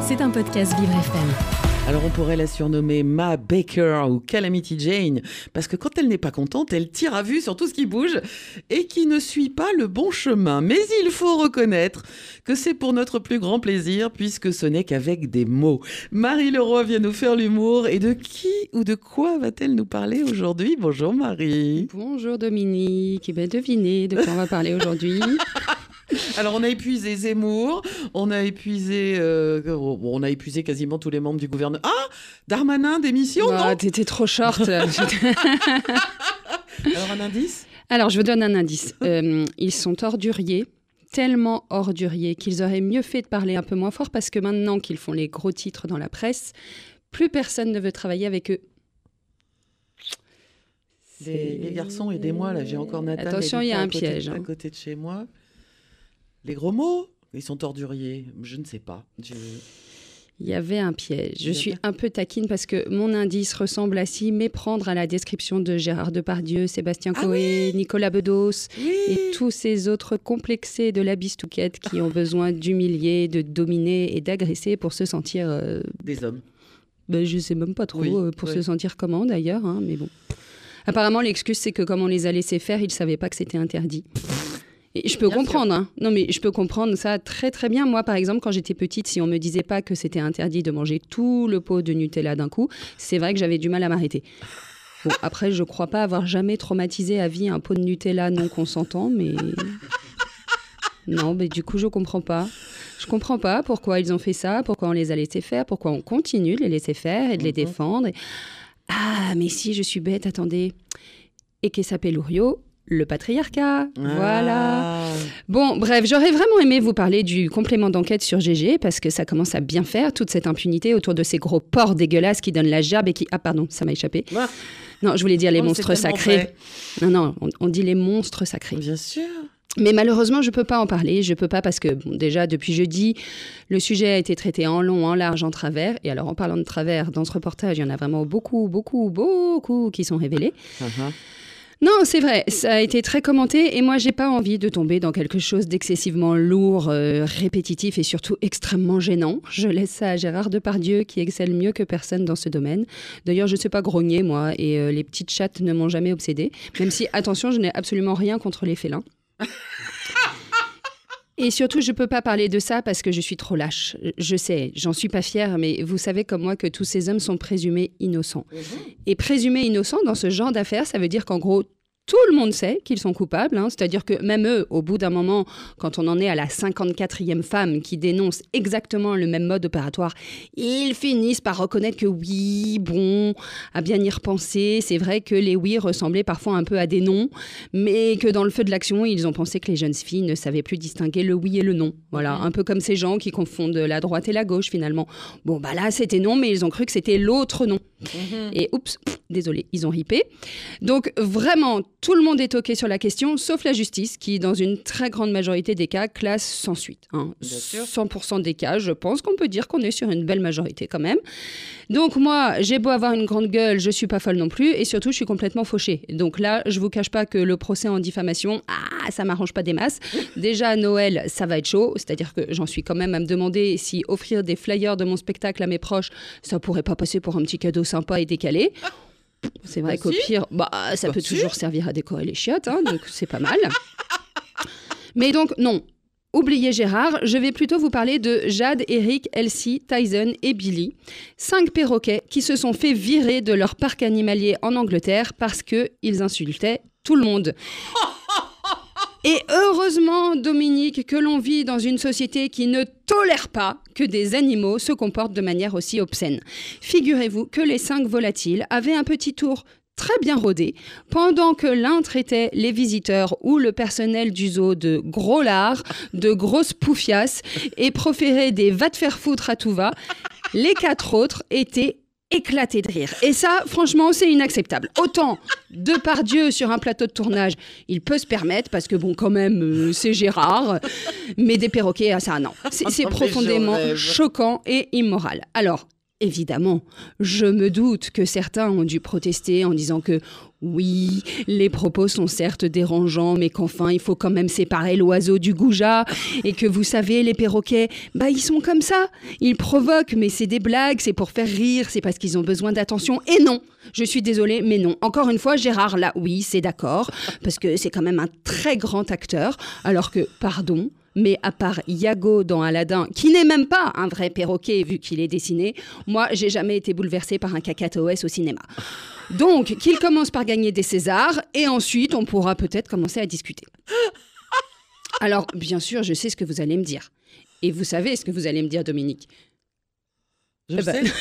C'est un podcast Vivre FM. Alors on pourrait la surnommer Ma Baker ou Calamity Jane, parce que quand elle n'est pas contente, elle tire à vue sur tout ce qui bouge et qui ne suit pas le bon chemin. Mais il faut reconnaître que c'est pour notre plus grand plaisir, puisque ce n'est qu'avec des mots. Marie Leroy vient nous faire l'humour, et de qui ou de quoi va-t-elle nous parler aujourd'hui? Bonjour Marie. Bonjour Dominique, eh bien devinez de quoi on va parler aujourd'hui. Alors on a épuisé Zemmour, on a épuisé, euh, on a épuisé quasiment tous les membres du gouvernement. Ah, Darmanin démission, Ah, non T'étais trop short. là. Alors un indice? Alors, je vous donne un indice. Euh, ils sont orduriers, tellement orduriers qu'ils auraient mieux fait de parler un peu moins fort parce que maintenant qu'ils font les gros titres dans la presse, plus personne ne veut travailler avec eux. les, les garçons, aidez-moi là, j'ai encore Nathan. Attention, il y a à un côté- piège, À hein. côté de chez moi. Les gros mots Ils sont orduriers, je ne sais pas. Je- Il y avait un piège. Je suis un peu taquine parce que mon indice ressemble à s'y méprendre à la description de Gérard Depardieu, Sébastien Ah Coé, Nicolas Bedos. Oui et tous ces autres complexés de la bistouquette qui ont besoin d'humilier, de dominer et d'agresser pour se sentir, euh, Des hommes. ben, je sais même pas trop, Oui, euh, pour se sentir comment d'ailleurs, hein, mais bon. Apparemment, l'excuse c'est que comme on les a laissés faire, ils savaient pas que c'était interdit. Et je peux Bien comprendre, hein. non mais je peux comprendre ça très très bien. Moi, par exemple, quand j'étais petite, si on me disait pas que c'était interdit de manger tout le pot de Nutella d'un coup, c'est vrai que j'avais du mal à m'arrêter. Bon, après, je crois pas avoir jamais traumatisé à vie un pot de Nutella non consentant, mais non, mais du coup, je comprends pas. Je comprends pas pourquoi ils ont fait ça, pourquoi on les a laissés faire, pourquoi on continue de les laisser faire et de les Mhm. défendre. Et- Ah, mais si, je suis bête, attendez. Et qu'est s'appelle Lourio le patriarcat. Voilà. Ah. Bon, bref, j'aurais vraiment aimé vous parler du complément d'enquête sur GG parce que ça commence à bien faire toute cette impunité autour de ces gros porcs dégueulasses qui donnent la gerbe et qui. Ah, pardon, ça m'a échappé. Ah. Non, je voulais dire les Oh, monstres sacrés. Non, non, on, on dit les monstres sacrés. Bien sûr. Mais malheureusement, je peux pas en parler. Je peux pas parce que, bon, déjà, depuis jeudi, le sujet a été traité en long, en large, en travers. Et alors, en parlant de travers, dans ce reportage, il y en a vraiment beaucoup, beaucoup, beaucoup qui sont révélés. Ah. Non, c'est vrai, ça a été très commenté et moi j'ai pas envie de tomber dans quelque chose d'excessivement lourd, euh, répétitif et surtout extrêmement gênant. Je laisse ça à Gérard Depardieu qui excelle mieux que personne dans ce domaine. D'ailleurs, je sais pas grogner moi et euh, les petites chattes ne m'ont jamais obsédée, même si attention, je n'ai absolument rien contre les félins. Et surtout, je peux pas parler de ça parce que je suis trop lâche. Je sais, j'en suis pas fière, mais vous savez comme moi que tous ces hommes sont présumés innocents. Et présumés innocents dans ce genre d'affaires, ça veut dire qu'en gros, tout le monde sait qu'ils sont coupables. hein. C'est-à-dire que même eux, au bout d'un moment, quand on en est à la 54e femme qui dénonce exactement le même mode opératoire, ils finissent par reconnaître que oui, bon, à bien y repenser, c'est vrai que les oui ressemblaient parfois un peu à des non, mais que dans le feu de l'action, ils ont pensé que les jeunes filles ne savaient plus distinguer le oui et le non. Voilà, un peu comme ces gens qui confondent la droite et la gauche finalement. Bon, bah là, c'était non, mais ils ont cru que c'était l'autre non. Et oups, désolé, ils ont ripé. Donc vraiment, tout le monde est toqué sur la question, sauf la justice, qui, dans une très grande majorité des cas, classe sans suite. hein. Bien sûr. 100% des cas, je pense qu'on peut dire qu'on est sur une belle majorité quand même. Donc moi, j'ai beau avoir une grande gueule, je suis pas folle non plus, et surtout, je suis complètement fauchée. Donc là, je vous cache pas que le procès en diffamation, ah, ça m'arrange pas des masses. Déjà à Noël, ça va être chaud, c'est-à-dire que j'en suis quand même à me demander si offrir des flyers de mon spectacle à mes proches, ça pourrait pas passer pour un petit cadeau sympa et décalé. C'est vrai Bah qu'au si. pire, bah, ça Bah peut si. toujours servir à décorer les chiottes, hein, donc c'est pas mal. Mais donc, non. Oubliez Gérard, je vais plutôt vous parler de Jade, Eric, Elsie, Tyson et Billy. Cinq perroquets qui se sont fait virer de leur parc animalier en Angleterre parce qu'ils insultaient tout le monde. Et heureusement, Dominique, que l'on vit dans une société qui ne tolère pas que des animaux se comportent de manière aussi obscène. Figurez-vous que les cinq volatiles avaient un petit tour très bien rodé, pendant que l'un traitait les visiteurs ou le personnel du zoo de gros lards, de grosses poufiasses et proférait des va te faire foutre à tout va, les quatre autres étaient éclatés de rire. Et ça, franchement, c'est inacceptable. Autant de par Dieu sur un plateau de tournage, il peut se permettre parce que bon, quand même, euh, c'est Gérard, mais des perroquets, ah, ça non. C'est profondément choquant et immoral. Alors. Évidemment, je me doute que certains ont dû protester en disant que Oui, les propos sont certes dérangeants, mais qu'enfin il faut quand même séparer l'oiseau du goujat, et que vous savez, les perroquets, bah ils sont comme ça. Ils provoquent, mais c'est des blagues, c'est pour faire rire, c'est parce qu'ils ont besoin d'attention. Et non, je suis désolée, mais non. Encore une fois, Gérard, là, oui, c'est d'accord, parce que c'est quand même un très grand acteur, alors que, pardon, mais à part Iago dans Aladdin, qui n'est même pas un vrai perroquet vu qu'il est dessiné, moi, j'ai jamais été bouleversée par un cacatoès au cinéma. Donc, qu'il commence par gagner des Césars, et ensuite, on pourra peut-être commencer à discuter. Alors, bien sûr, je sais ce que vous allez me dire. Et vous savez ce que vous allez me dire, Dominique. Je Eh ben- sais.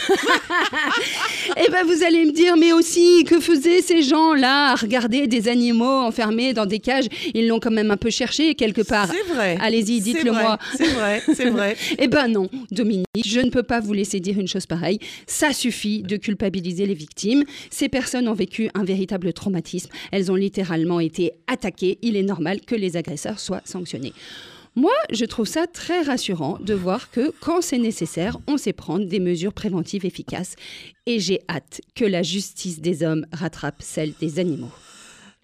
Eh ben, vous allez me dire, mais aussi, que faisaient ces gens-là à regarder des animaux enfermés dans des cages? Ils l'ont quand même un peu cherché quelque part. C'est vrai. Allez-y, C'est dites-le vrai, moi. C'est vrai, c'est vrai. Eh ben non, Dominique, je ne peux pas vous laisser dire une chose pareille. Ça suffit de culpabiliser les victimes. Ces personnes ont vécu un véritable traumatisme. Elles ont littéralement été attaquées. Il est normal que les agresseurs soient sanctionnés. Moi, je trouve ça très rassurant de voir que quand c'est nécessaire, on sait prendre des mesures préventives efficaces. Et j'ai hâte que la justice des hommes rattrape celle des animaux.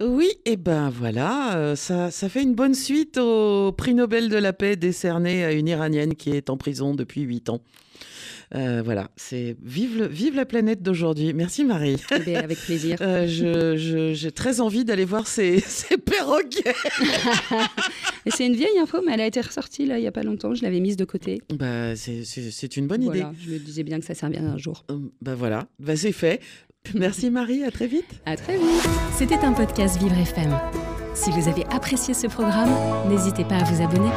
Oui, et ben voilà, euh, ça, ça fait une bonne suite au prix Nobel de la paix décerné à une Iranienne qui est en prison depuis 8 ans. Euh, voilà, c'est vive, le- vive la planète d'aujourd'hui. Merci Marie. Eh bien, avec plaisir. Euh, je- je- J'ai très envie d'aller voir ces, ces perroquets. Et c'est une vieille info, mais elle a été ressortie là il y a pas longtemps. Je l'avais mise de côté. Bah, c'est- c'est c'est une bonne idée. Je me disais bien que ça servirait un jour. Euh, Bah voilà, bah, c'est fait. Merci Marie, à très vite. À très vite. C'était un podcast Vivre FM. Si vous avez apprécié ce programme, n'hésitez pas à vous abonner.